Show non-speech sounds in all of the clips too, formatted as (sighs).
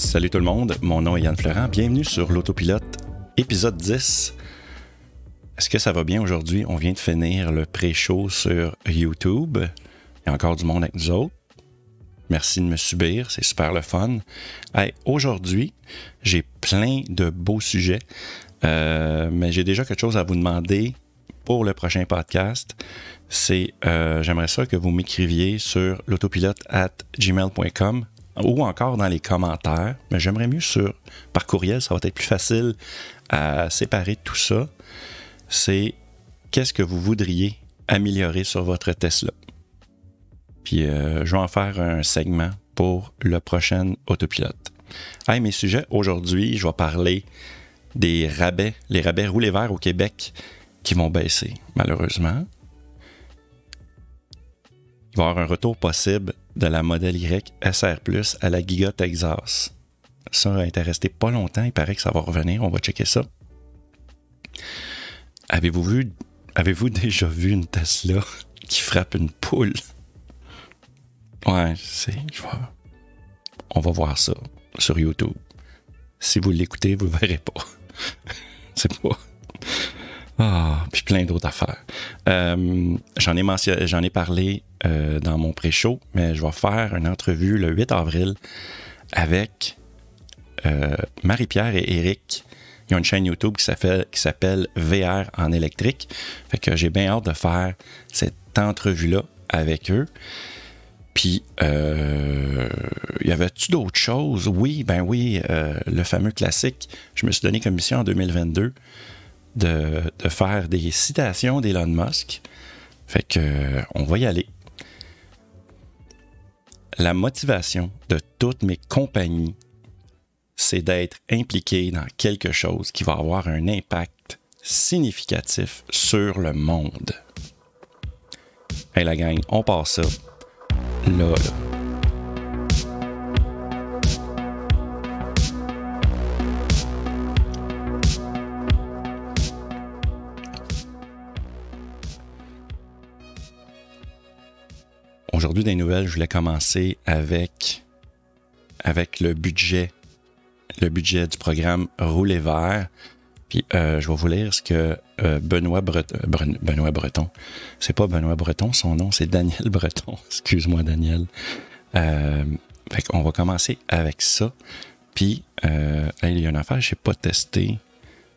Salut tout le monde, mon nom est Yann Florent. Bienvenue sur l'autopilote, épisode 10. Est-ce que ça va bien aujourd'hui? On vient de finir le pré-show sur YouTube. Il y a encore du monde avec nous autres. Merci de me subir, c'est super le fun. aujourd'hui, j'ai plein de beaux sujets, euh, mais j'ai déjà quelque chose à vous demander pour le prochain podcast. C'est, euh, j'aimerais ça que vous m'écriviez sur l'autopilote at gmail.com ou encore dans les commentaires, mais j'aimerais mieux sur par courriel, ça va être plus facile à séparer tout ça. C'est qu'est-ce que vous voudriez améliorer sur votre Tesla? Puis euh, je vais en faire un segment pour le prochain autopilote. Hey, mes sujets, aujourd'hui, je vais parler des rabais, les rabais roulés verts au Québec qui vont baisser, malheureusement. Il va y avoir un retour possible de la modèle Y SR Plus à la Giga Texas. Ça a été resté pas longtemps, il paraît que ça va revenir, on va checker ça. Avez-vous vu, avez-vous (laughs) déjà vu une Tesla qui frappe une poule? Ouais, c'est, on va voir ça sur YouTube. Si vous l'écoutez, vous ne verrez pas. (laughs) c'est pas. Ah, puis plein d'autres affaires. Euh, j'en ai j'en ai parlé euh, dans mon pré-show, mais je vais faire une entrevue le 8 avril avec euh, Marie-Pierre et Eric. Ils ont une chaîne YouTube qui s'appelle VR en électrique. Fait que j'ai bien hâte de faire cette entrevue-là avec eux. Puis, il y avait-tu d'autres choses? Oui, ben oui, le fameux classique. Je me suis donné comme mission en 2022 de, faire des citations d'Elon Musk. Fait que on va y aller. La motivation de toutes mes compagnies, c'est d'être impliqué dans quelque chose qui va avoir un impact significatif sur le monde. Hey la gang, on passe ça là, là. Aujourd'hui, des nouvelles, je voulais commencer avec, avec le budget, le budget du programme Rouler vert. Puis euh, je vais vous lire ce que euh, Benoît, Breton, Benoît Breton, c'est pas Benoît Breton, son nom c'est Daniel (laughs) Breton. Excuse-moi Daniel. Euh, fait qu'on va commencer avec ça. Puis il y a une affaire que j'ai pas testé.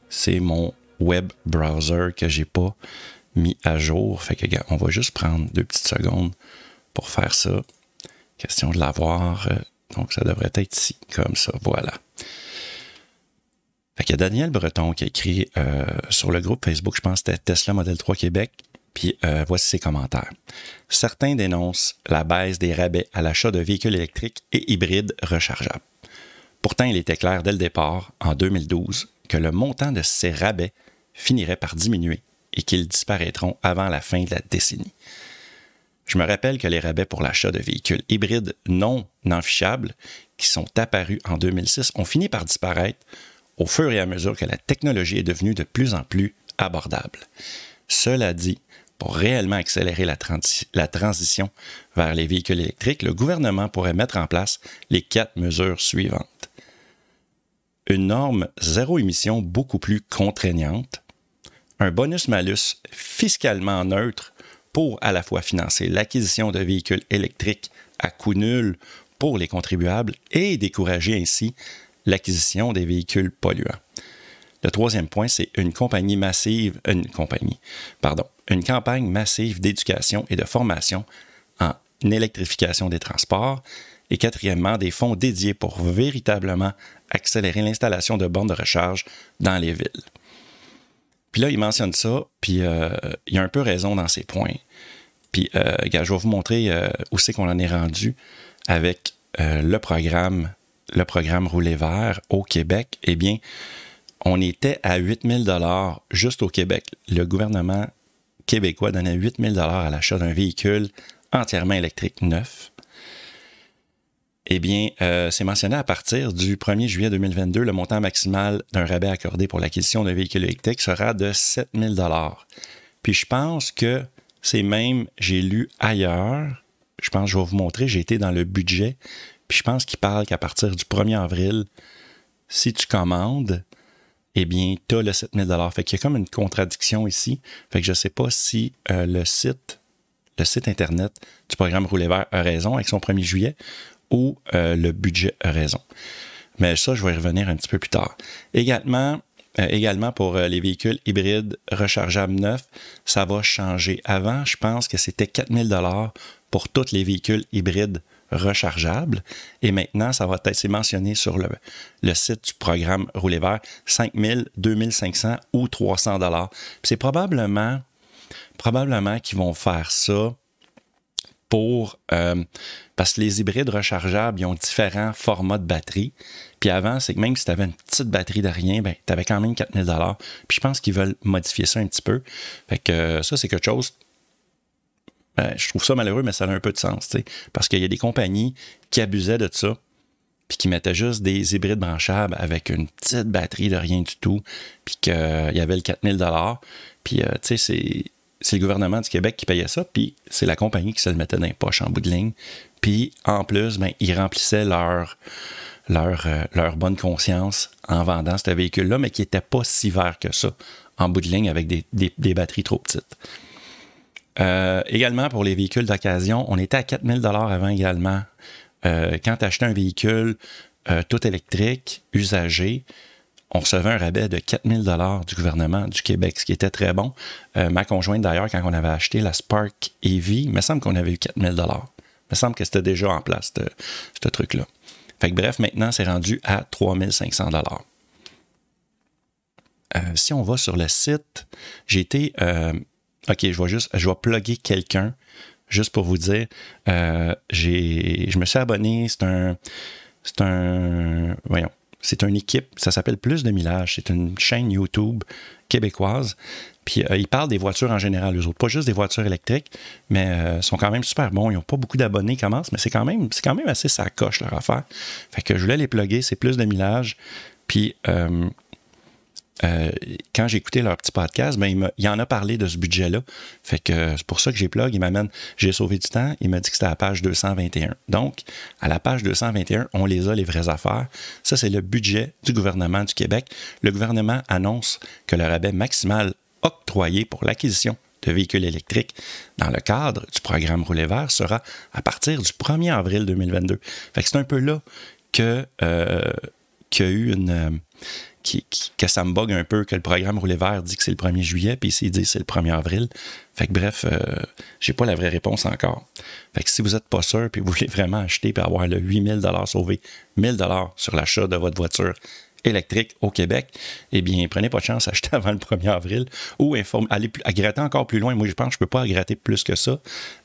C'est mon web browser que j'ai pas mis à jour. Fait que on va juste prendre deux petites secondes pour faire ça. Question de l'avoir. Euh, donc, ça devrait être ici, comme ça. Voilà. Fait il y a Daniel Breton qui a écrit euh, sur le groupe Facebook, je pense que c'était Tesla Model 3 Québec, puis euh, voici ses commentaires. Certains dénoncent la baisse des rabais à l'achat de véhicules électriques et hybrides rechargeables. Pourtant, il était clair dès le départ, en 2012, que le montant de ces rabais finirait par diminuer et qu'ils disparaîtront avant la fin de la décennie. Je me rappelle que les rabais pour l'achat de véhicules hybrides non enfichables qui sont apparus en 2006 ont fini par disparaître au fur et à mesure que la technologie est devenue de plus en plus abordable. Cela dit, pour réellement accélérer la, la, transition vers les véhicules électriques, le gouvernement pourrait mettre en place les quatre mesures suivantes. Une norme zéro émission beaucoup plus contraignante, un bonus-malus fiscalement neutre pour à la fois financer l'acquisition de véhicules électriques à coût nul pour les contribuables et décourager ainsi l'acquisition des véhicules polluants. Le troisième point, c'est une campagne massive d'éducation et de formation en électrification des transports. Et quatrièmement, des fonds dédiés pour véritablement accélérer l'installation de bornes de recharge dans les villes. Puis là, il mentionne ça, puis euh, il a un peu raison dans ses points. Puis, euh, je vais vous montrer euh, où c'est qu'on en est rendu avec le programme, le programme Rouler Vert au Québec. Eh bien, on était à 8000 dollars juste au Québec. Le gouvernement québécois donnait 8000 dollars à l'achat d'un véhicule entièrement électrique neuf. Eh bien, euh, c'est mentionné à partir du 1er juillet 2022, le montant maximal d'un rabais accordé pour l'acquisition d'un véhicule électrique sera de 7000 dollars. Puis je pense que c'est même, j'ai lu ailleurs, je pense que je vais vous montrer, j'ai été dans le budget, Puis je pense qu'il parle qu'à partir du 1er avril, si tu commandes, eh bien, tu as le 7000 Fait qu'il y a comme une contradiction ici. Fait que je ne sais pas si euh, le site le site Internet du programme Rouler Vert a raison avec son 1er juillet ou euh, le budget raison. Mais ça, je vais y revenir un petit peu plus tard. Également, euh, également pour les véhicules hybrides rechargeables neufs, ça va changer. Avant, je pense que c'était 4000 dollars pour tous les véhicules hybrides rechargeable. Et maintenant, ça va être mentionné sur le, site du programme Rouler Vert, 5000, 2500 ou 300 dollars. C'est probablement, probablement qu'ils vont faire ça pour... Euh, parce que les hybrides rechargeables, ils ont différents formats de batterie. Puis avant, c'est que même si tu avais une petite batterie de rien, ben, tu avais quand même 4000 dollars. Puis je pense qu'ils veulent modifier ça un petit peu. Fait que euh, ça, c'est quelque chose ben, je trouve ça malheureux, mais ça a un peu de sens, parce qu'il y a des compagnies qui abusaient de ça, puis qui mettaient juste des hybrides branchables avec une petite batterie de rien du tout, puis qu'il y avait le 4000 puis euh, tu sais, c'est le gouvernement du Québec qui payait ça, puis c'est la compagnie qui se le mettait dans les poches en bout de ligne. Puis en plus, ben, ils remplissaient leur, euh, bonne conscience en vendant ce véhicule-là, mais qui n'était pas si vert que ça en bout de ligne avec des, batteries trop petites. Euh, également pour les véhicules d'occasion, on était à 4000 dollars avant également. Euh, quand tu achetais un véhicule tout électrique, usagé, on recevait un rabais de 4000 dollars du gouvernement du Québec, ce qui était très bon. ma conjointe, d'ailleurs, quand on avait acheté la Spark EV, il me semble qu'on avait eu 4000 dollars. Il me semble que c'était déjà en place, ce truc-là. Fait bref, maintenant, c'est rendu à 3500 dollars. si on va sur le site, j'ai été OK, je vais juste, je vais plugger quelqu'un, juste pour vous dire. Euh, je me suis abonné, c'est un, c'est un, voyons, c'est une équipe, ça s'appelle Plus de Millage, c'est une chaîne YouTube québécoise. Puis euh, ils parlent des voitures en général, eux autres, pas juste des voitures électriques, mais euh, sont quand même super bons. Ils n'ont pas beaucoup d'abonnés, commencent, mais c'est quand même, c'est quand même assez sacoche leur affaire. Fait que je voulais les plugger, c'est Plus de Millage. Puis euh, euh, quand j'ai écouté leur petit podcast, ben, il, en a parlé de ce budget-là. Fait que c'est pour ça que j'ai plug. Il m'amène, j'ai sauvé du temps. Il m'a dit que c'était à la page 221. Donc, à la page 221, on les a, les vraies affaires. Ça, c'est le budget du gouvernement du Québec. Le gouvernement annonce que le rabais maximal octroyé pour l'acquisition de véhicules électriques dans le cadre du programme Roulet Vert sera à partir du 1er avril 2022. Fait que c'est un peu là que, euh, qu'il y a eu une que ça me bug un peu, que le programme Rouler Vert dit que c'est le 1er juillet, puis ici, il dit que c'est le 1er avril. Fait que bref, euh, j'ai pas la vraie réponse encore. Fait que si vous n'êtes pas sûr, puis vous voulez vraiment acheter, puis avoir le 8000 sauvé, 1000 sur l'achat de votre voiture électrique au Québec, eh bien, prenez pas de chance, (laughs) achetez avant le 1er avril ou informe, allez à gratter encore plus loin. Moi, je pense que je peux pas gratter plus que ça.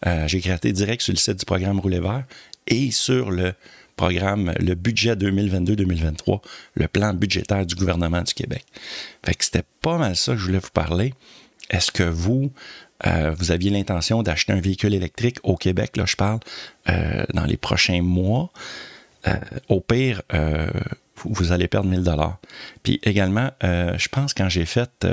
Euh, j'ai gratté direct sur le site du programme Rouler Vert et sur le programme, le budget 2022-2023, le plan budgétaire du gouvernement du Québec. Fait que c'était pas mal ça que je voulais vous parler. Est-ce que vous, euh, vous aviez l'intention d'acheter un véhicule électrique au Québec, là je parle, euh, dans les prochains mois? Euh, au pire, vous allez perdre 1000 dollars. Puis également, je pense quand j'ai fait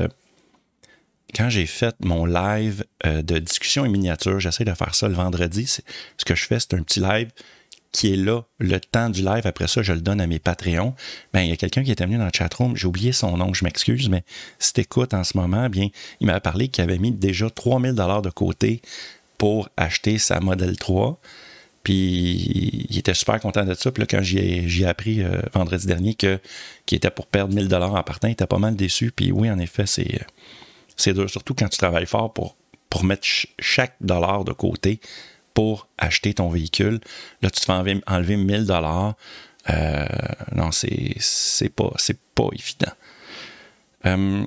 quand j'ai fait mon live de discussion et miniature, j'essaie de faire ça le vendredi. Ce que je fais, c'est un petit live qui est là le temps du live. Après ça, je le donne à mes Patreons. Ben, il y a quelqu'un qui était venu dans le chatroom. J'ai oublié son nom, je m'excuse, mais si t'écoutes en ce moment, bien, il m'avait parlé qu'il avait mis déjà 3000 dollars de côté pour acheter sa Model 3. Puis il était super content de ça. Puis là, quand j'ai appris euh, vendredi dernier que qu'il était pour perdre 1000 dollars en partant, il était pas mal déçu. Puis oui, en effet, c'est c'est dur, surtout quand tu travailles fort pour, pour mettre chaque dollar de côté pour acheter ton véhicule. Là, tu te fais enlever, 1000 dollars. Euh, non, c'est, c'est pas, c'est pas évident. Euh,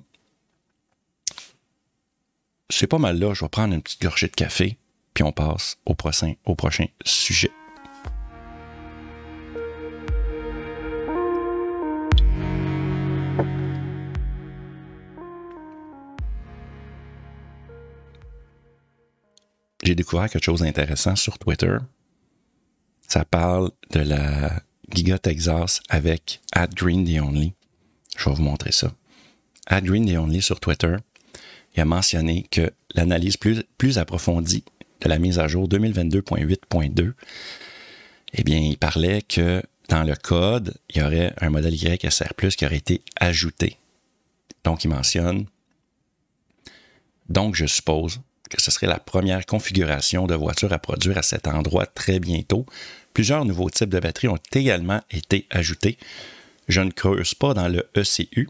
c'est pas mal là. Je vais prendre une petite gorgée de café, puis on passe au prochain sujet. J'ai découvert quelque chose d'intéressant sur Twitter. Ça parle de la Giga Texas avec Ad Green the Only. Je vais vous montrer ça. Ad Green the Only sur Twitter, il a mentionné que l'analyse plus, plus approfondie de la mise à jour 2022.8.2 eh bien, il parlait que dans le code, il y aurait un modèle YSR qui aurait été ajouté. Donc, il mentionne, donc je suppose que ce serait la première configuration de voiture à produire à cet endroit très bientôt. Plusieurs nouveaux types de batteries ont également été ajoutés. Je ne creuse pas dans le ECU,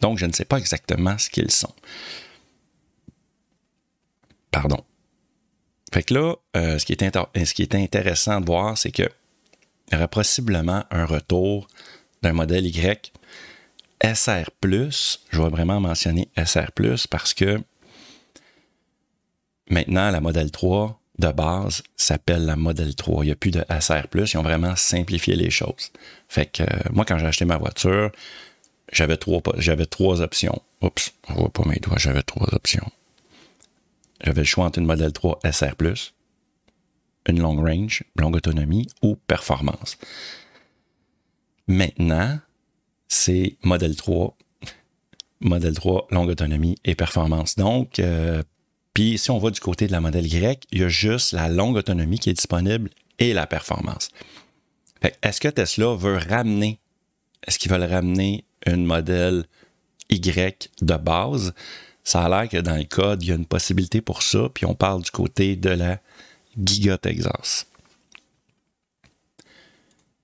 donc je ne sais pas exactement ce qu'ils sont. Pardon. Fait que là, euh, ce, qui est intéressant de voir, c'est qu'il y aurait possiblement un retour d'un modèle Y SR+. Je vais vraiment mentionner SR+, parce que maintenant, la modèle 3 de base s'appelle la modèle 3. Il n'y a plus de SR+. Ils ont vraiment simplifié les choses. Fait que euh, moi, quand j'ai acheté ma voiture, j'avais trois, options. Oups, on voit pas mes doigts, j'avais trois options. J'avais le choix entre une modèle 3 SR+, une long range, longue autonomie ou performance. Maintenant, c'est modèle 3, modèle 3, longue autonomie et performance. Donc, euh, puis si on va du côté de la modèle Y, il y a juste la longue autonomie qui est disponible et la performance. Est-ce que Tesla veut ramener, est-ce qu'ils veulent ramener une modèle Y de base? Ça a l'air que dans le code, il y a une possibilité pour ça, puis on parle du côté de la Giga Texas.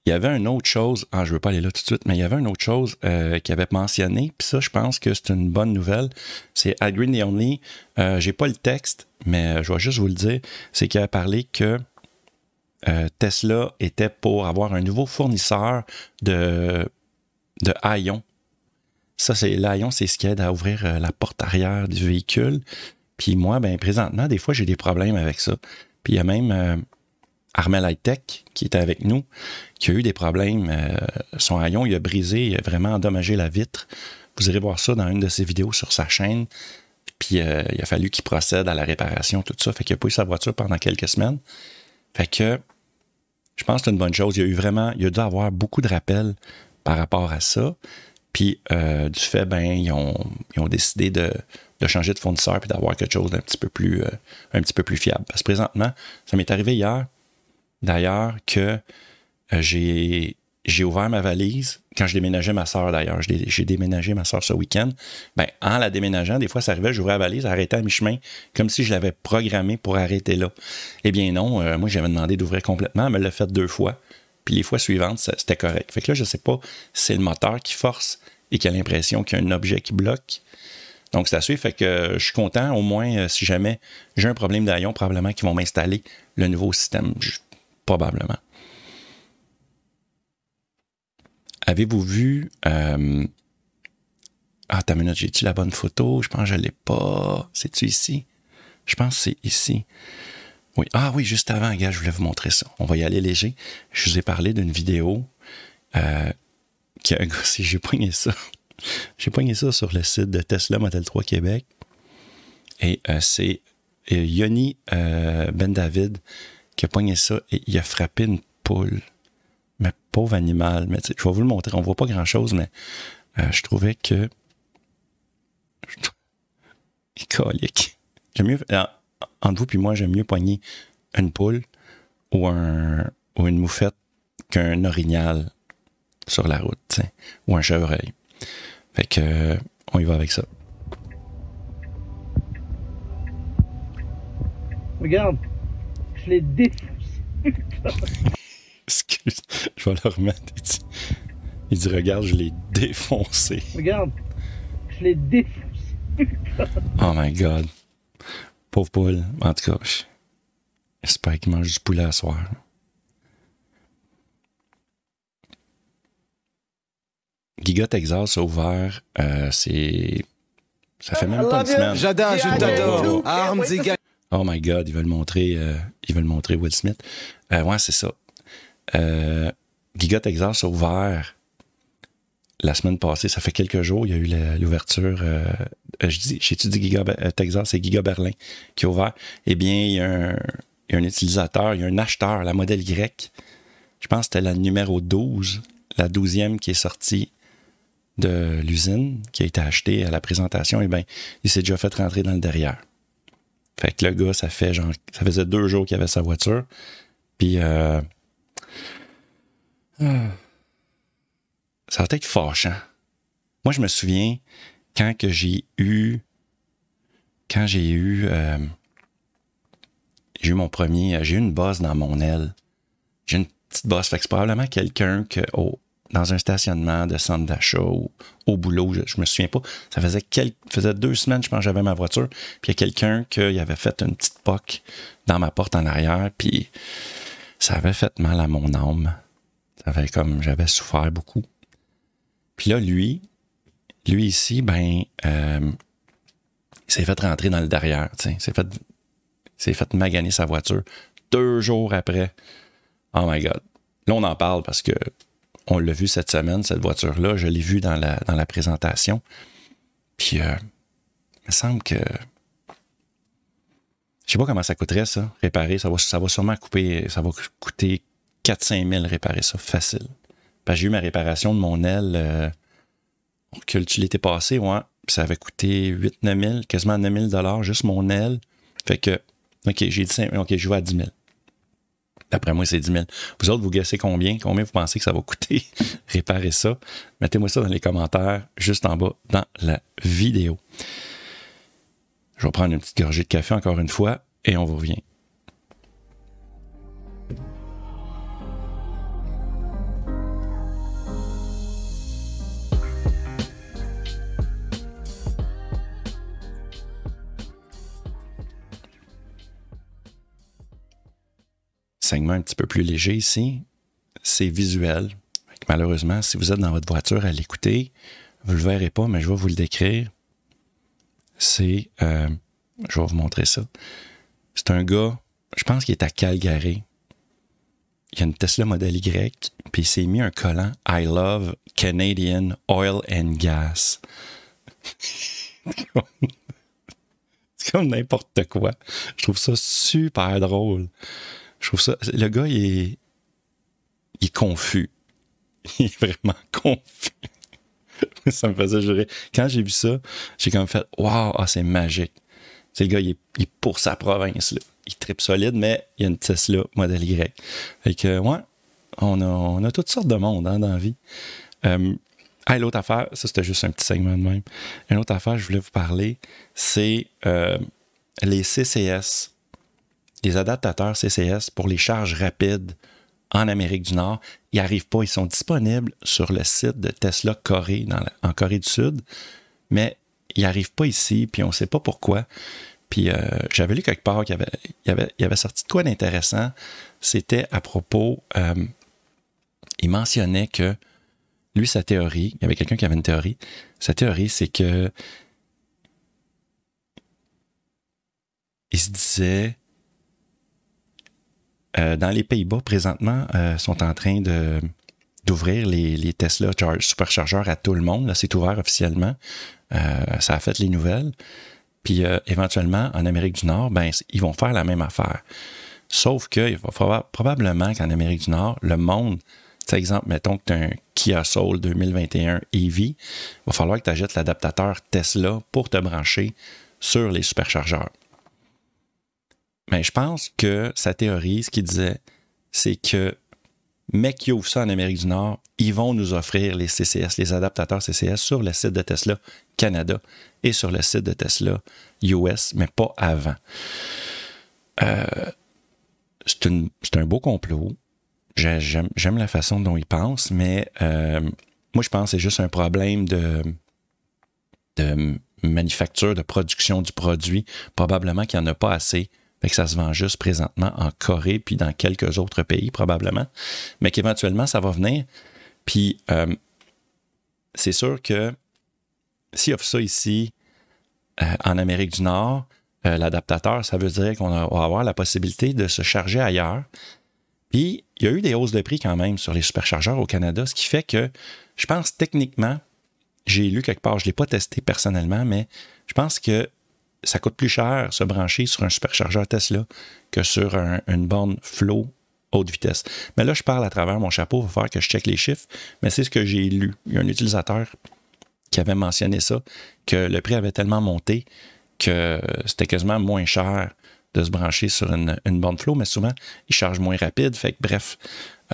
Il y avait une autre chose, ah, je ne veux pas aller là tout de suite, mais il y avait une autre chose euh, qu'il avait mentionné, puis ça, je pense que c'est une bonne nouvelle. C'est Agree the Only. Euh, j'ai pas le texte, mais je vais juste vous le dire. C'est qu'il a parlé que euh, Tesla était pour avoir un nouveau fournisseur de, de Ion ça, c'est l'Aion, c'est ce qui aide à ouvrir euh, la porte arrière du véhicule. Puis moi, ben présentement, des fois, j'ai des problèmes avec ça. Puis il y a même euh, Armel High Tech qui était avec nous, qui a eu des problèmes. Euh, son haillon, il a brisé, il a vraiment endommagé la vitre. Vous irez voir ça dans une de ses vidéos sur sa chaîne. Puis il a fallu qu'il procède à la réparation, tout ça. Fait qu'il a pas eu sa voiture pendant quelques semaines. Fait que je pense que c'est une bonne chose. Il y a eu vraiment, il y a dû avoir beaucoup de rappels par rapport à ça. Puis euh, du fait, ben, ils ont, décidé de, changer de fournisseur puis d'avoir quelque chose d'un petit peu plus euh, un petit peu plus fiable. Parce que présentement, ça m'est arrivé hier, d'ailleurs, que euh, j'ai, ouvert ma valise quand je déménageais ma soeur d'ailleurs. J'ai déménagé ma soeur ce week-end. Ben, en la déménageant, des fois, ça arrivait, j'ouvrais la valise, arrêtais à mi-chemin, comme si je l'avais programmé pour arrêter là. Eh bien non, moi j'avais demandé d'ouvrir complètement, elle me l'a fait deux fois. Puis les fois suivantes, c'était correct. Fait que là, je ne sais pas c'est le moteur qui force et qui a l'impression qu'il y a un objet qui bloque. Donc, ça suit. Fait que je suis content. Au moins, euh, si jamais j'ai un problème d'aillon, probablement qu'ils vont m'installer le nouveau système. Probablement. Avez-vous vu. Euh, ah, ta minute, j'ai-tu la bonne photo? Je pense que je ne l'ai pas. C'est-tu ici? Je pense que c'est ici. Oui. Ah oui, juste avant, gars, je voulais vous montrer ça. On va y aller léger. Je vous ai parlé d'une vidéo euh, qui a gossé. (laughs) J'ai poigné ça. J'ai poigné ça sur le site de Tesla Model 3 Québec. Et euh, c'est euh, Yoni Ben David qui a poigné ça et il a frappé une poule. Mais pauvre animal. Mais je vais vous le montrer. On voit pas grand-chose, mais je trouvais que. (laughs) Colique. J'aime mieux entre vous puis moi, j'aime mieux poigner une poule ou, un, ou une moufette qu'un orignal sur la route, ou un chevreuil. Fait que, on y va avec ça. Regarde, je l'ai défoncé. Excuse, je vais le remettre. Il dit, regarde, je l'ai défoncé. Regarde, je l'ai défoncé. oh my god. Pauvre poule. En tout cas, j'espère qu'il mange du poulet à soir. Giga Texas a ouvert, euh, c'est. Ça fait même pas une semaine. J'adore, je t'adore. Oh my God, ils veulent montrer, euh, montrer Will Smith. Euh, ouais, c'est ça. Euh, Giga Texas a ouvert la semaine passée, ça fait quelques jours, il y a eu l'ouverture. Euh, je dis, j'ai-tu dit Giga Texas, c'est Giga Berlin qui a ouvert? Eh bien, il y, a un, utilisateur, il y a un acheteur, la modèle Y. Je pense que c'était la numéro 12, la 12e qui est sortie de l'usine, qui a été achetée à la présentation. Eh bien, il s'est déjà fait rentrer dans le derrière. Fait que le gars, ça fait genre, ça faisait deux jours qu'il avait sa voiture. Puis, euh. (sighs) Ça va être fâchant. Moi, je me souviens quand que j'ai eu. Quand j'ai eu. euh, j'ai eu mon premier. J'ai eu une bosse dans mon aile. J'ai une petite bosse. Fait que c'est probablement quelqu'un que. au- dans un stationnement de centre d'achat ou au boulot, je, je me souviens pas. Ça faisait, quel- faisait deux semaines, je pense, j'avais ma voiture. Puis il y a quelqu'un qui avait fait une petite poque dans ma porte en arrière. Puis ça avait fait mal à mon âme. Ça avait comme. J'avais souffert beaucoup. Puis là, lui, lui ici, ben, euh, il s'est fait rentrer dans le derrière. Il s'est fait, s'est fait maganer sa voiture deux jours après. Oh my God. Là, on en parle parce que on l'a vu cette semaine, cette voiture-là. Je l'ai vue dans la, présentation. Puis, euh, il me semble que. Je sais pas comment ça coûterait, ça, réparer. Ça va, sûrement couper, ça va coûter 4-5 000 réparer ça, facile. Que j'ai eu ma réparation de mon aile. euh, on recule-tu l'été passé, ouais. Ça avait coûté 8-9 000, quasiment 9 000 dollars, juste mon aile. Fait que, OK, j'ai dit 5 OK, je vais à 10 000. D'après moi, c'est 10 000. Vous autres, vous guessez combien? Combien vous pensez que ça va coûter? (laughs) Réparer ça? Mettez-moi ça dans les commentaires, juste en bas, dans la vidéo. Je vais prendre une petite gorgée de café encore une fois et on vous revient. Segment un petit peu plus léger ici, c'est visuel. Malheureusement, si vous êtes dans votre voiture à l'écouter, vous ne le verrez pas, mais je vais vous le décrire. C'est. euh, je vais vous montrer ça. C'est un gars, je pense qu'il est à Calgary. Il y a une Tesla Model Y, puis il s'est mis un collant I love Canadian Oil and Gas. (laughs) C'est comme n'importe quoi. Je trouve ça super drôle. Je trouve ça. Le gars, il est. Confus. Il est vraiment (laughs) confus. ça me faisait jurer. Quand j'ai vu ça, j'ai comme fait Waouh, c'est magique. C'est le gars, il est, pour sa province. Là. Il tripe solide, mais il y a une Tesla modèle Y. Fait que, ouais, on a, on a toutes sortes de monde hein, dans la vie. Ah, l'autre affaire, ça c'était juste un petit segment de même. Une autre affaire, je voulais vous parler, c'est euh, les CCS, les adaptateurs CCS pour les charges rapides en Amérique du Nord. Ils n'arrivent pas, ils sont disponibles sur le site de Tesla Corée, en Corée du Sud, mais ils n'arrivent pas ici, puis on ne sait pas pourquoi. Puis euh, j'avais lu quelque part qu'il y avait sorti de quoi d'intéressant. C'était à propos, euh, il mentionnait que lui, sa théorie, il y avait quelqu'un qui avait une théorie. Sa théorie, c'est que il se disait euh, dans les Pays-Bas, présentement, euh, sont en train de d'ouvrir les, les Tesla char- superchargeurs à tout le monde. Là, c'est ouvert officiellement. Euh, ça a fait les nouvelles. Puis euh, éventuellement, en Amérique du Nord, ben, ils vont faire la même affaire. Sauf que il va falloir- probablement qu'en Amérique du Nord, le monde, sais, exemple, mettons que tu as un Kia Soul 2021 EV, il va falloir que tu achètes l'adaptateur Tesla pour te brancher sur les superchargeurs. Mais je pense que sa théorie, ce qu'il disait, c'est que mec qui ouvre ça en Amérique du Nord, ils vont nous offrir les CCS, les adaptateurs CCS sur le site de Tesla Canada et sur le site de Tesla US, mais pas avant. Euh, c'est un beau complot. J'ai- J'aime j'aime la façon dont ils pensent, mais euh, moi, je pense que c'est juste un problème de, de manufacture, de production du produit. Probablement qu'il n'y en a pas assez. Fait que ça se vend juste présentement en Corée puis dans quelques autres pays, probablement. Mais qu'éventuellement, ça va venir. Puis, euh, c'est sûr que s'il offre ça ici, euh, en Amérique du Nord, euh, l'adaptateur, ça veut dire qu'on va avoir la possibilité de se charger ailleurs. Puis, il y a eu des hausses de prix quand même sur les superchargeurs au Canada, ce qui fait que je pense techniquement, j'ai lu quelque part, je ne l'ai pas testé personnellement, mais je pense que ça coûte plus cher se brancher sur un superchargeur Tesla que sur un- une borne flow haute vitesse. Mais là, je parle à travers mon chapeau, il va falloir que je check les chiffres, mais c'est ce que j'ai lu. Il y a un utilisateur qui avait mentionné ça, que le prix avait tellement monté que c'était quasiment moins cher de se brancher sur une, borne flow, mais souvent, ils chargent moins rapide. Fait bref,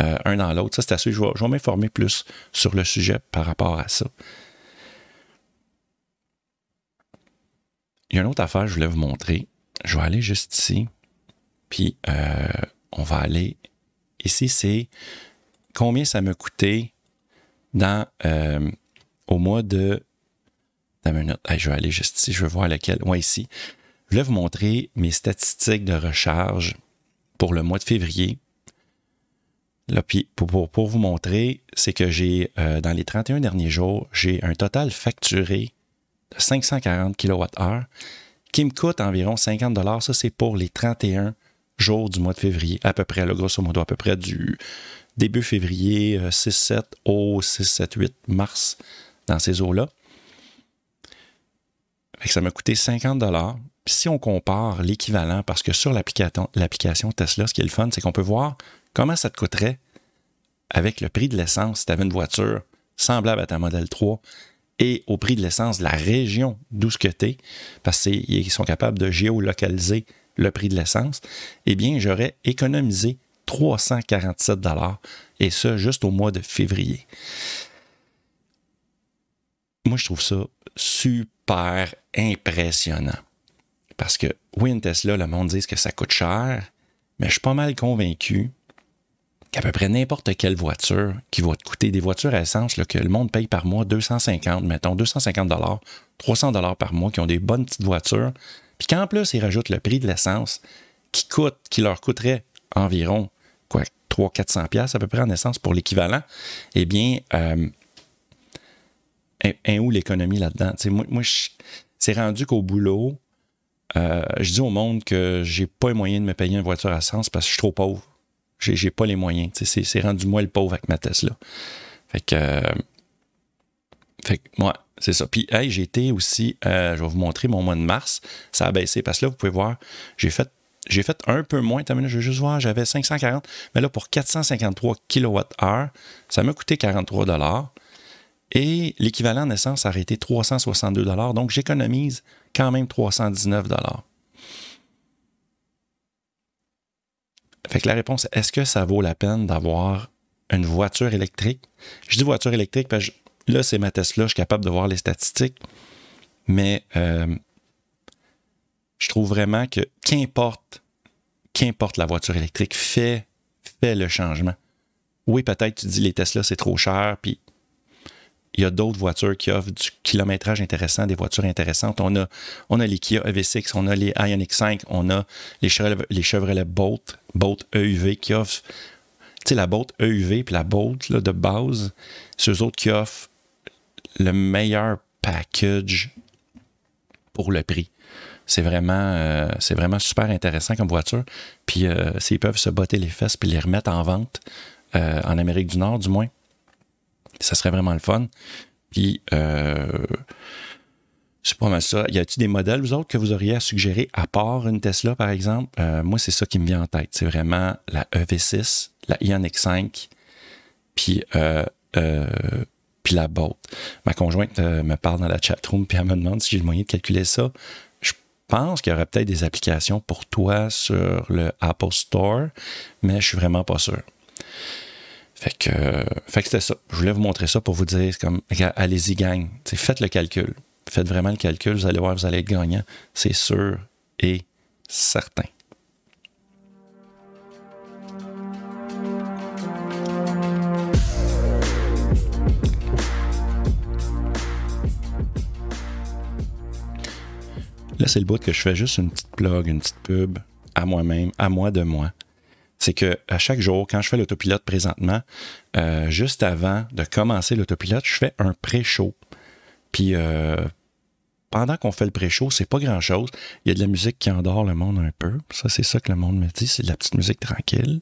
euh, un dans l'autre. Ça, c'est assez. Je vais m'informer plus sur le sujet par rapport à ça. Il y a une autre affaire je voulais vous montrer. Je vais aller juste ici. Puis, euh, on va aller. Ici, c'est combien ça m'a coûté dans, euh, au mois de. minute. je vais aller juste ici. Je vais voir lequel. Ouais, ici. Je voulais vous montrer mes statistiques de recharge pour le mois de février. Là, puis pour, pour, vous montrer, c'est que j'ai, euh, dans les 31 derniers jours, j'ai un total facturé de 540 kWh qui me coûte environ 50 Ça, c'est pour les 31 jours du mois de février, à peu près, le grosso modo, à peu près du début février 6-7 euh, au 6-7-8 mars, dans ces eaux-là. Ça m'a coûté 50 Puis si on compare l'équivalent, parce que sur l'application Tesla, ce qui est le fun, c'est qu'on peut voir comment ça te coûterait avec le prix de l'essence. Si tu avais une voiture semblable à ta modèle 3 et au prix de l'essence de la région d'où ce que tu parce qu'ils sont capables de géolocaliser le prix de l'essence, eh bien, j'aurais économisé 347 et ça juste au mois de février. Moi, je trouve ça super impressionnant. Parce que oui, une Tesla, le monde dit que ça coûte cher, mais je suis pas mal convaincu qu'à peu près n'importe quelle voiture qui va te coûter des voitures à essence que le monde paye par mois 250, mettons 250 dollars, 300 dollars par mois, qui ont des bonnes petites voitures, puis qu'en plus ils rajoutent le prix de l'essence qui coûte, qui leur coûterait environ quoi 300-400 pièces à peu près en essence pour l'équivalent, eh bien, euh, un, où l'économie là-dedans? Moi, moi c'est rendu qu'au boulot, euh, je dis au monde que j'ai pas les moyens de me payer une voiture à essence parce que je suis trop pauvre j'ai pas les moyens. C'est rendu moi le pauvre avec ma Tesla. Fait que. Euh, fait que, moi, c'est ça. Puis, hey, j'ai été aussi, euh, je vais vous montrer mon mois de mars. Ça a baissé parce que là, vous pouvez voir, j'ai fait, j'ai fait un peu moins. Je vais juste voir, j'avais 540. Mais là, pour 453 kWh, ça m'a coûté 43 Et l'équivalent en essence a été 362 Donc, j'économise quand même 319 Fait que la réponse, est-ce que ça vaut la peine d'avoir une voiture électrique? Je dis voiture électrique parce que là, c'est ma Tesla, je suis capable de voir les statistiques. Mais euh, je trouve vraiment que qu'importe, qu'importe la voiture électrique, fait, fait le changement. Oui, peut-être tu dis les Tesla, c'est trop cher, puis il y a d'autres voitures qui offrent du kilométrage intéressant, des voitures intéressantes. On a, les Kia EV6, on a les Ioniq 5, on a les Chevrolet, Bolt, Bolt EUV qui offrent, la Bolt EUV puis la Bolt là, de base, c'est eux autres qui offrent le meilleur package pour le prix. C'est vraiment, euh, vraiment super intéressant comme voiture. Puis euh, s'ils peuvent se botter les fesses puis les remettre en vente, euh, en Amérique du Nord du moins, ça serait vraiment le fun. Puis, euh, c'est pas mal ça. Y a-t-il des modèles, vous autres, que vous auriez à suggérer, à part une Tesla, par exemple? Euh, moi, c'est ça qui me vient en tête. C'est vraiment la EV6, la Ioniq 5, puis, euh, euh, puis la Bolt. Ma conjointe me parle dans la chatroom, puis elle me demande si j'ai le moyen de calculer ça. Je pense qu'il y aurait peut-être des applications pour toi sur le Apple Store, mais je suis vraiment pas sûr. Fait que, fait que c'était ça. Je voulais vous montrer ça pour vous dire, comme, allez-y, gang. faites le calcul. Faites vraiment le calcul. Vous allez voir, vous allez être gagnant. C'est sûr et certain. Là, c'est le bout que je fais juste une petite plug, une petite pub à moi-même, à moi de moi c'est que à chaque jour, quand je fais l'autopilote présentement, euh, juste avant de commencer l'autopilote, je fais un pré-show. Puis euh, pendant qu'on fait le pré-show, c'est pas grand-chose. Il y a de la musique qui endort le monde un peu. Ça, c'est ça que le monde me dit, c'est de la petite musique tranquille.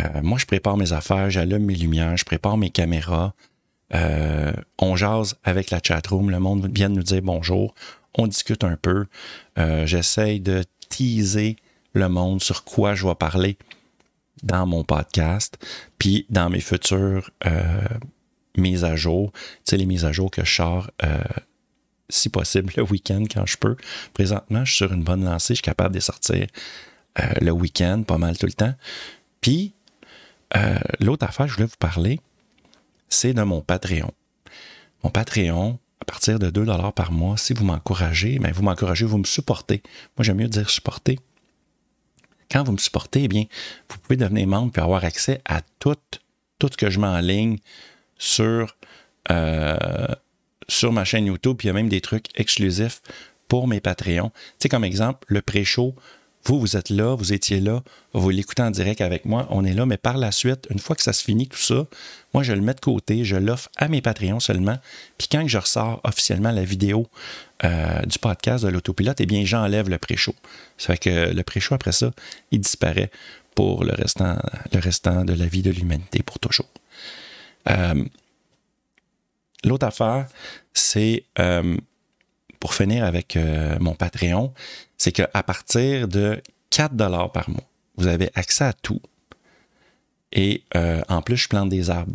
Euh, moi, je prépare mes affaires, j'allume mes lumières, je prépare mes caméras. on jase avec la chatroom, le monde vient nous dire bonjour, on discute un peu. J'essaye de teaser le monde sur quoi je vais parler dans mon podcast, puis dans mes futures euh, mises à jour, tu sais, les mises à jour que je sors euh, si possible, le week-end quand je peux. Présentement, je suis sur une bonne lancée, je suis capable de sortir euh, le week-end, pas mal tout le temps. Puis, l'autre affaire que je voulais vous parler, c'est de mon Patreon. Mon Patreon, à partir de 2 par mois, si vous m'encouragez, ben vous m'encouragez, vous me supportez. Moi, j'aime mieux dire supporter. Quand vous me supportez, bien, vous pouvez devenir membre et avoir accès à tout, ce que je mets en ligne sur, euh, sur ma chaîne YouTube. Puis il y a même des trucs exclusifs pour mes Patreons. Tu comme exemple, le pré-show vous, vous êtes là, vous étiez là, vous l'écoutez en direct avec moi, on est là, mais par la suite, une fois que ça se finit, tout ça, moi, je le mets de côté, je l'offre à mes Patreons seulement. Puis quand je ressors officiellement la vidéo euh, du podcast de l'autopilote, eh bien, j'enlève le pré-show. Ça fait que le pré-show, après ça, il disparaît pour le restant, de la vie de l'humanité, pour toujours. Euh, l'autre affaire, c'est euh, pour finir avec mon Patreon, c'est qu'à partir de 4 dollars par mois, vous avez accès à tout. Et euh, en plus, je plante des arbres.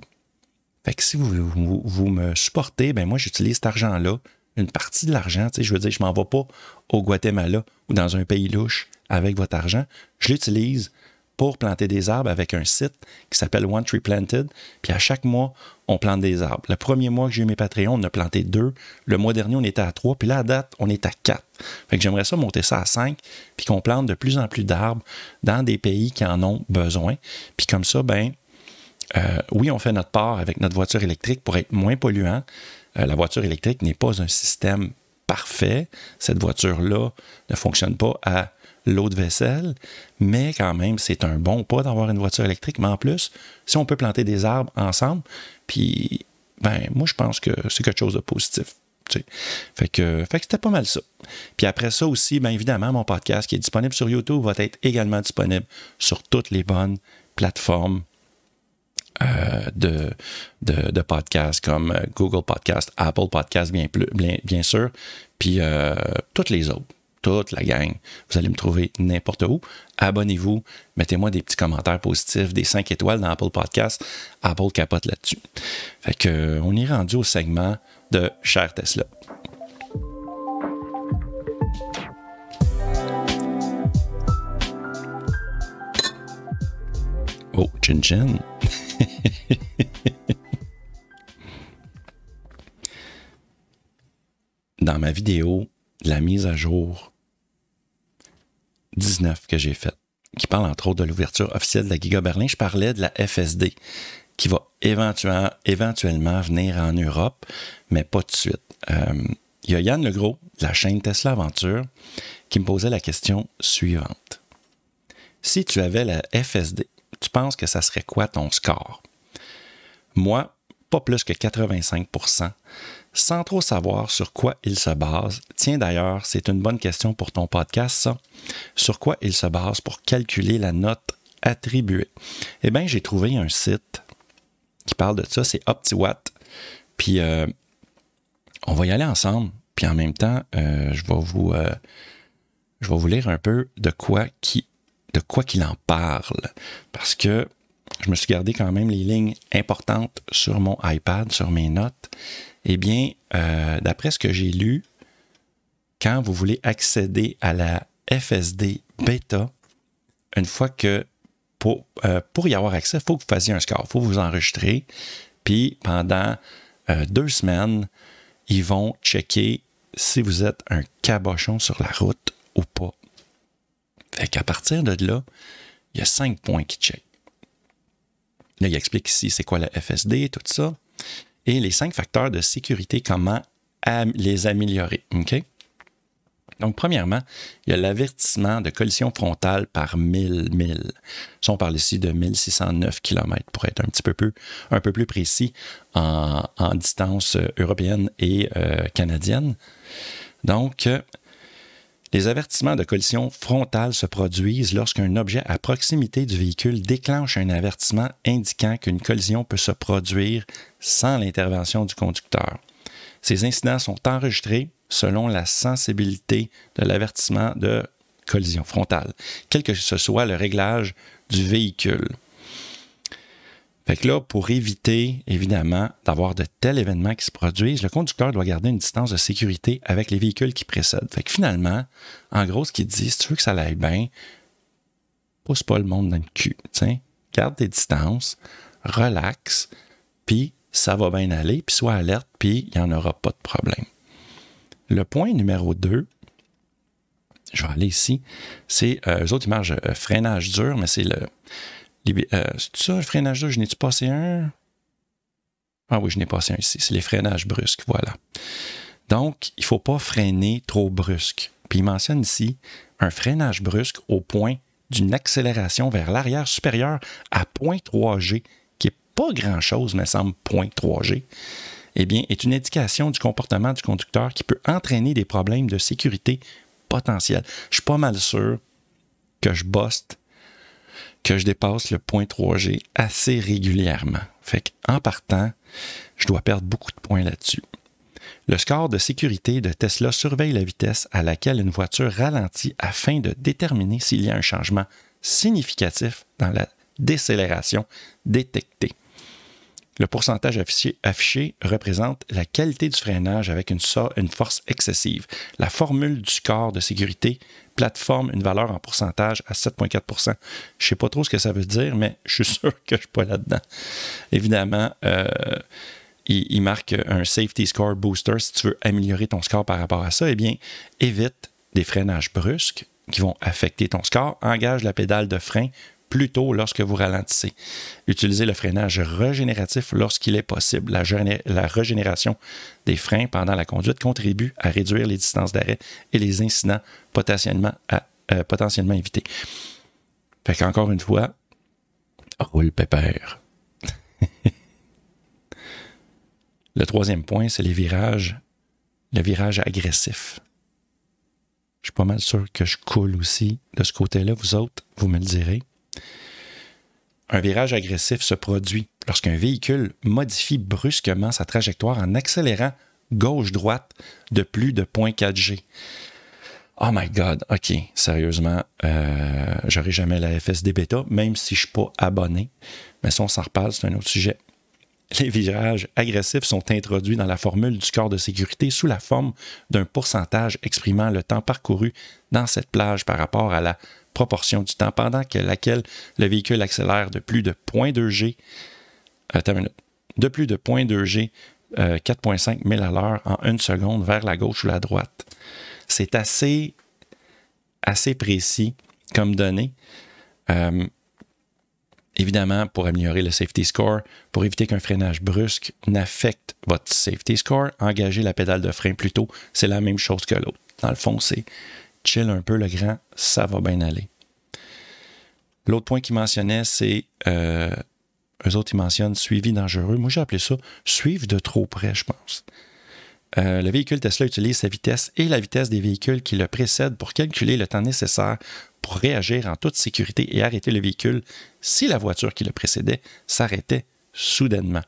Fait que si vous, vous, me supportez, ben moi, j'utilise cet argent-là, une partie de l'argent, je veux dire, je m'en vais pas au Guatemala ou dans un pays louche avec votre argent. Je l'utilise pour planter des arbres avec un site qui s'appelle One Tree Planted. Puis à chaque mois, on plante des arbres. Le premier mois que j'ai eu mes Patreons, on a planté deux. Le mois dernier, on était à trois. Puis là, à date, on est à quatre. Fait que j'aimerais ça monter ça à cinq, puis qu'on plante de plus en plus d'arbres dans des pays qui en ont besoin. Puis comme ça, ben, euh, oui, on fait notre part avec notre voiture électrique pour être moins polluant. Euh, la voiture électrique n'est pas un système parfait. Cette voiture-là ne fonctionne pas à l'eau de vaisselle, mais quand même, c'est un bon pas d'avoir une voiture électrique. Mais en plus, si on peut planter des arbres ensemble, puis, ben, moi, je pense que c'est quelque chose de positif. Fait que, fait que c'était pas mal ça. Puis après ça aussi, bien évidemment, mon podcast qui est disponible sur YouTube va être également disponible sur toutes les bonnes plateformes euh, de, de, podcasts comme euh, Google Podcast, Apple Podcast, bien, bien, bien sûr, puis euh, toutes les autres toute la gang. Vous allez me trouver n'importe où. Abonnez-vous, mettez-moi des petits commentaires positifs, des 5 étoiles dans Apple Podcast. Apple capote là-dessus. Fait que, on est rendu au segment de Cher Tesla. Oh, chin chin. (laughs) Dans ma vidéo, la mise à jour 19 que j'ai faite, qui parle entre autres de l'ouverture officielle de la Giga Berlin, je parlais de la FSD, qui va éventuellement, venir en Europe, mais pas tout de suite. Euh, il y a Yann Legros, de la chaîne Tesla Aventure, qui me posait la question suivante. Si tu avais la FSD, tu penses que ça serait quoi ton score? Moi, pas plus que 85 sans trop savoir sur quoi il se base. Tiens d'ailleurs, c'est une bonne question pour ton podcast, ça. Sur quoi il se base pour calculer la note attribuée? Eh bien, j'ai trouvé un site qui parle de ça, c'est OptiWatt. Puis, euh, on va y aller ensemble. Puis en même temps, euh, je, vais vous, euh, je vais vous lire un peu de quoi qui de quoi qu'il en parle. Parce que je me suis gardé quand même les lignes importantes sur mon iPad, sur mes notes. Eh bien, euh, d'après ce que j'ai lu, quand vous voulez accéder à la FSD bêta, une fois que pour, euh, y avoir accès, il faut que vous fassiez un score, il faut vous enregistrer. Puis pendant euh, deux semaines, ils vont checker si vous êtes un cabochon sur la route ou pas. Fait qu'à partir de là, il y a cinq points qui checkent. Là, il explique ici c'est quoi la FSD, tout ça et les cinq facteurs de sécurité, comment les améliorer. Donc, premièrement, il y a l'avertissement de collision frontale par 1000 milles. on parle ici de 1609 km pour être un petit peu plus, un peu plus précis en, distance européenne et euh, canadienne. Donc, les avertissements de collision frontale se produisent lorsqu'un objet à proximité du véhicule déclenche un avertissement indiquant qu'une collision peut se produire sans l'intervention du conducteur. Ces incidents sont enregistrés selon la sensibilité de l'avertissement de collision frontale, quel que soit le réglage du véhicule. Fait que là, pour éviter, évidemment, d'avoir de tels événements qui se produisent, le conducteur doit garder une distance de sécurité avec les véhicules qui précèdent. Fait que finalement, en gros, ce qu'il dit, si tu veux que ça aille bien, pousse pas le monde dans le cul. T'sais. Garde tes distances, relax, puis ça va bien aller, puis sois alerte, puis il n'y en aura pas de problème. Le point numéro 2, je vais aller ici, c'est, euh, eux autres, marchent euh, freinage dur, mais c'est le. Euh, c'est ça, freinage dur, je n'ai-tu passé un? Ah oui, je n'ai passé un ici. C'est les freinages brusques, voilà. Donc, il ne faut pas freiner trop brusque. Puis il mentionne ici un freinage brusque au point d'une accélération vers l'arrière supérieure à 0.3G, qui n'est pas grand-chose, mais semble 0.3G, eh bien, est une indication du comportement du conducteur qui peut entraîner des problèmes de sécurité potentiels. Je suis pas mal sûr que je boste, que je dépasse le 0.3G assez régulièrement. Fait qu'en partant, je dois perdre beaucoup de points là-dessus. Le score de sécurité de Tesla surveille la vitesse à laquelle une voiture ralentit afin de déterminer s'il y a un changement significatif dans la décélération détectée. Le pourcentage affiché, représente la qualité du freinage avec une, force excessive. La formule du score de sécurité plateforme une valeur en pourcentage à 7,4% Je ne sais pas trop ce que ça veut dire, mais je suis (laughs) sûr que je ne suis pas là-dedans. Évidemment, euh, il, marque un safety score booster. Si tu veux améliorer ton score par rapport à ça, eh bien, évite des freinages brusques qui vont affecter ton score. Engage la pédale de frein plus tôt lorsque vous ralentissez. Utilisez le freinage régénératif lorsqu'il est possible. La, la, régénération des freins pendant la conduite contribue à réduire les distances d'arrêt et les incidents potentiellement, à, euh, potentiellement évités. Fait qu'encore une fois, roule pépère. (laughs) Le troisième point, c'est les virages, le virage agressif. Je suis pas mal sûr que je coule aussi de ce côté-là. Vous autres, vous me le direz. Un virage agressif se produit lorsqu'un véhicule modifie brusquement sa trajectoire en accélérant gauche-droite de plus de 0.4 G. Oh my God, OK, sérieusement, euh, j'aurai jamais la FSD bêta, même si je ne suis pas abonné. Mais si on s'en reparle, c'est un autre sujet. Les virages agressifs sont introduits dans la formule du corps de sécurité sous la forme d'un pourcentage exprimant le temps parcouru dans cette plage par rapport à la proportion du temps pendant que laquelle le véhicule accélère de plus de 0.2 G, de plus de 0.2 G, 4.5 000 à l'heure en une seconde vers la gauche ou la droite. C'est assez, assez précis comme données. Euh, Évidemment, pour améliorer le safety score, pour éviter qu'un freinage brusque n'affecte votre safety score, engagez la pédale de frein plus tôt. C'est la même chose que l'autre. Dans le fond, c'est chill un peu le grand, ça va bien aller. L'autre point qu'il mentionnait, c'est euh, eux autres, ils mentionnent suivi dangereux. Moi, j'ai appelé ça suivre de trop près, je pense. Euh, le véhicule Tesla utilise sa vitesse et la vitesse des véhicules qui le précèdent pour calculer le temps nécessaire pour réagir en toute sécurité et arrêter le véhicule si la voiture qui le précédait s'arrêtait soudainement.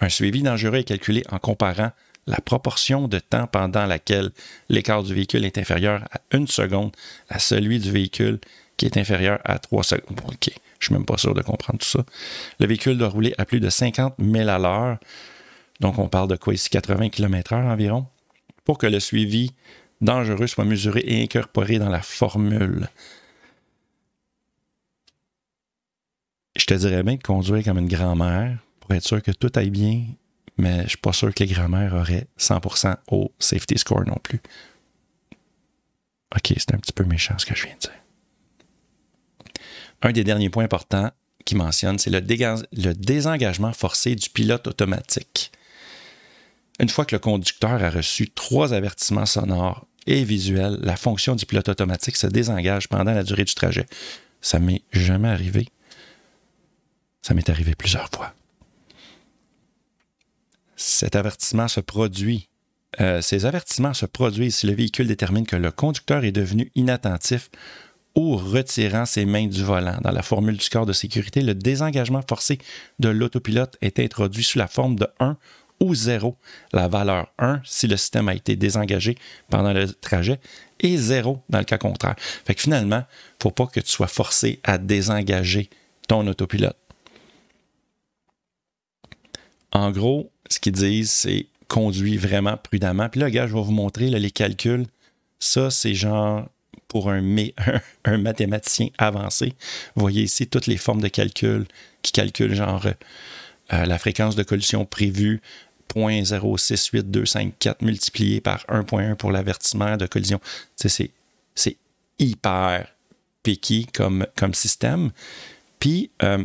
Un suivi dangereux est calculé en comparant la proportion de temps pendant laquelle l'écart du véhicule est inférieur à une seconde à celui du véhicule qui est inférieur à trois secondes. OK, je suis même pas sûr de comprendre tout ça. Le véhicule doit rouler à plus de 50 000 à l'heure donc, on parle de quoi ici? 80 km/h environ, pour que le suivi dangereux soit mesuré et incorporé dans la formule. Je te dirais bien de conduire comme une grand-mère pour être sûr que tout aille bien, mais je suis pas sûr que les grand-mères auraient 100% au safety score non plus. OK, c'est un petit peu méchant ce que je viens de dire. Un des derniers points importants qu'il mentionne, c'est le, le désengagement forcé du pilote automatique. Une fois que le conducteur a reçu trois avertissements sonores et visuels, la fonction du pilote automatique se désengage pendant la durée du trajet. Ça m'est jamais arrivé. Ça m'est arrivé plusieurs fois. Cet avertissement se produit. Euh, ces avertissements se produisent si le véhicule détermine que le conducteur est devenu inattentif ou retirant ses mains du volant. Dans la formule du corps de sécurité, le désengagement forcé de l'autopilote est introduit sous la forme de 1 ou 0, la valeur 1 si le système a été désengagé pendant le trajet et 0 dans le cas contraire. Fait que finalement, il ne faut pas que tu sois forcé à désengager ton autopilote. En gros, ce qu'ils disent, c'est conduit vraiment prudemment. Puis là, gars, je vais vous montrer les calculs. Ça, c'est genre pour (laughs) un, mathématicien avancé. Vous voyez ici toutes les formes de calcul qui calculent genre euh, la fréquence de collision prévue, 0.068254 multiplié par 1.1 pour l'avertissement de collision. C'est hyper picky comme, comme système. Puis, euh,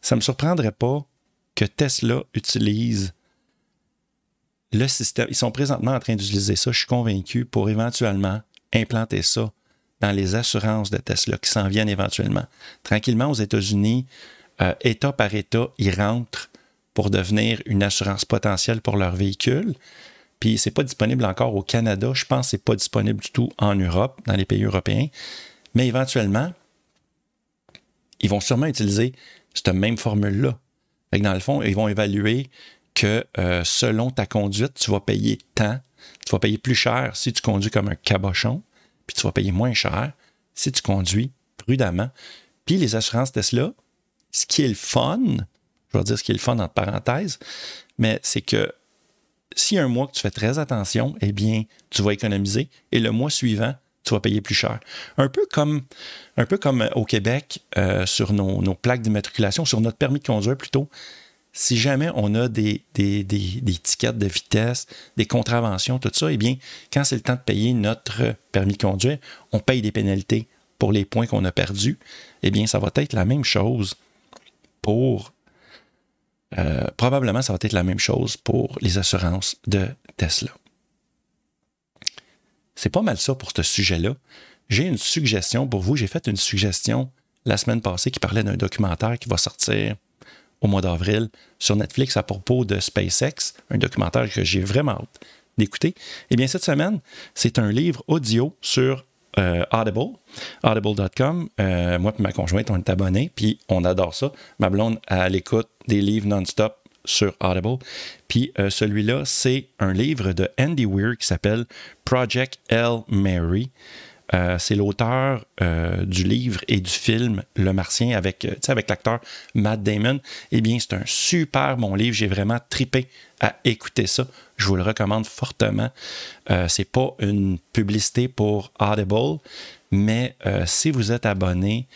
ça ne me surprendrait pas que Tesla utilise le système. Ils sont présentement en train d'utiliser ça, je suis convaincu, pour éventuellement implanter ça dans les assurances de Tesla qui s'en viennent éventuellement. Tranquillement, aux États-Unis, euh, État par État, ils rentrent pour devenir une assurance potentielle pour leur véhicule. Puis c'est pas disponible encore au Canada. Je pense que c'est pas disponible du tout en Europe, dans les pays européens. Mais éventuellement, ils vont sûrement utiliser cette même formule-là. Dans le fond, ils vont évaluer que euh, selon ta conduite, tu vas payer tant. Tu vas payer plus cher si tu conduis comme un cabochon, puis tu vas payer moins cher si tu conduis prudemment. Puis les assurances Tesla, ce qui est le fun, je vais dire ce qui est le fun entre parenthèses, mais c'est que si un mois que tu fais très attention, eh bien, tu vas économiser et le mois suivant, tu vas payer plus cher. Un peu comme, au Québec, euh, sur nos, plaques d'immatriculation, sur notre permis de conduire plutôt, si jamais on a des, tickets de vitesse, des contraventions, tout ça, eh bien, quand c'est le temps de payer notre permis de conduire, on paye des pénalités pour les points qu'on a perdus. Eh bien, ça va être la même chose pour euh, probablement, ça va être la même chose pour les assurances de Tesla. C'est pas mal ça pour ce sujet-là. J'ai une suggestion pour vous. J'ai fait une suggestion la semaine passée qui parlait d'un documentaire qui va sortir au mois d'avril sur Netflix à propos de SpaceX, un documentaire que j'ai vraiment hâte d'écouter. Eh bien, cette semaine, c'est un livre audio sur euh, Audible, audible.com. Euh, moi et ma conjointe, on est abonnés, puis on adore ça. Ma blonde, à l'écoute des livres non-stop sur Audible. Puis euh, celui-là, c'est un livre de Andy Weir qui s'appelle Project L. Mary. C'est l'auteur du livre et du film Le Martien avec, avec l'acteur Matt Damon. Eh bien, c'est un super bon livre. J'ai vraiment tripé à écouter ça. Je vous le recommande fortement. Euh, c'est pas une publicité pour Audible, mais euh, si vous êtes abonné,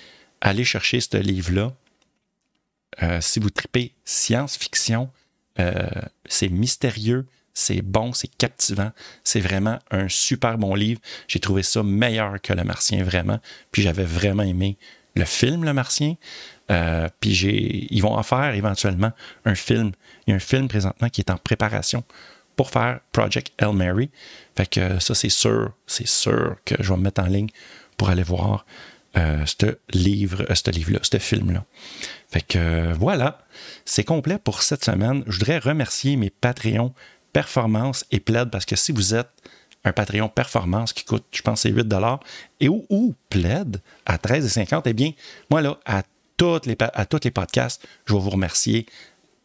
allez chercher ce livre-là. Euh, si vous tripez science-fiction, c'est mystérieux, c'est bon, c'est captivant. C'est vraiment un super bon livre. J'ai trouvé ça meilleur que Le Martien, vraiment. Puis j'avais vraiment aimé le film Le Martien. puis ils vont en faire éventuellement un film. Il y a un film présentement qui est en préparation pour faire Project El Mary. Fait ça, c'est sûr, c'est sûr que je vais me mettre en ligne pour aller voir euh, ce livre, euh, ce livre-là, ce film-là. Fait que euh, voilà, c'est complet pour cette semaine. Je voudrais remercier mes Patreons Performance et Plaid parce que si vous êtes un Patreon Performance qui coûte, je pense, c'est 8 et ou, ou Plaid à 13,50, eh bien, moi, là, à toutes les, à tous les podcasts, je vais vous remercier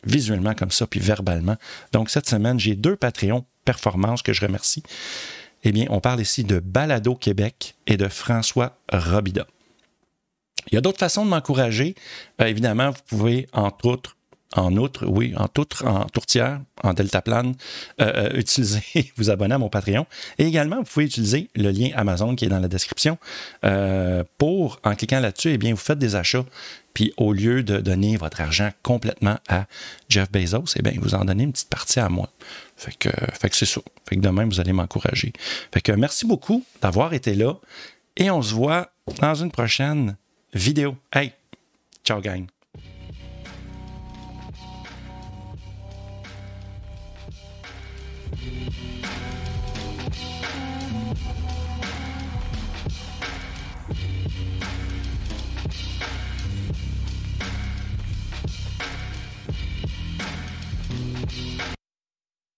visuellement comme ça, puis verbalement. Donc, cette semaine, j'ai deux Patreons performances que je remercie. Eh bien, on parle ici de Balado Québec et de François Robida. Il y a d'autres façons de m'encourager. Euh, évidemment, vous pouvez, entre autres, en outre, oui, en, outre, en tourtière, en deltaplane, euh, euh, utiliser, (laughs) vous abonner à mon Patreon. Et également, vous pouvez utiliser le lien Amazon qui est dans la description pour, en cliquant là-dessus, eh bien, vous faites des achats puis au lieu de donner votre argent complètement à Jeff Bezos, eh bien, vous en donnez une petite partie à moi. Fait que, fait que c'est ça. Fait que demain, vous allez m'encourager. Fait que merci beaucoup d'avoir été là et on se voit dans une prochaine vidéo. Hey, ciao gang!